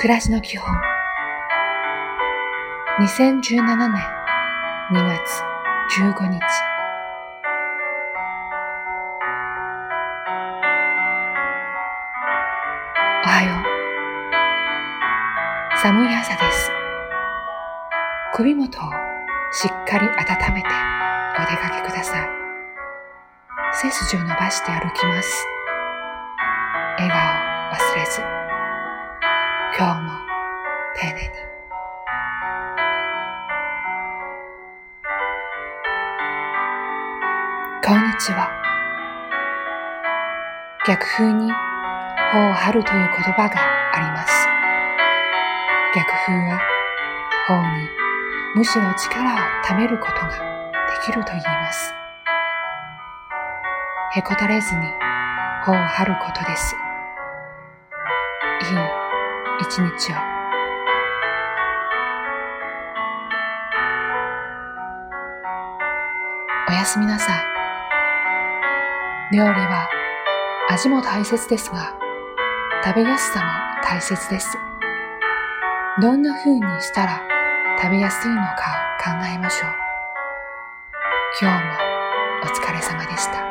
暮らしの基本。2017年2月15日。おはよう。寒い朝です。首元をしっかり温めてお出かけください。背筋を伸ばして歩きます。笑顔を忘れず。今日も丁寧に。こんにちは逆風に頬を張るという言葉があります。逆風は頬に無視の力を貯めることができると言います。へこたれずに頬を張ることです。いい一日を。おやすみなさい。料理は味も大切ですが食べやすさも大切です。どんな風にしたら食べやすいのか考えましょう。今日もお疲れ様でした。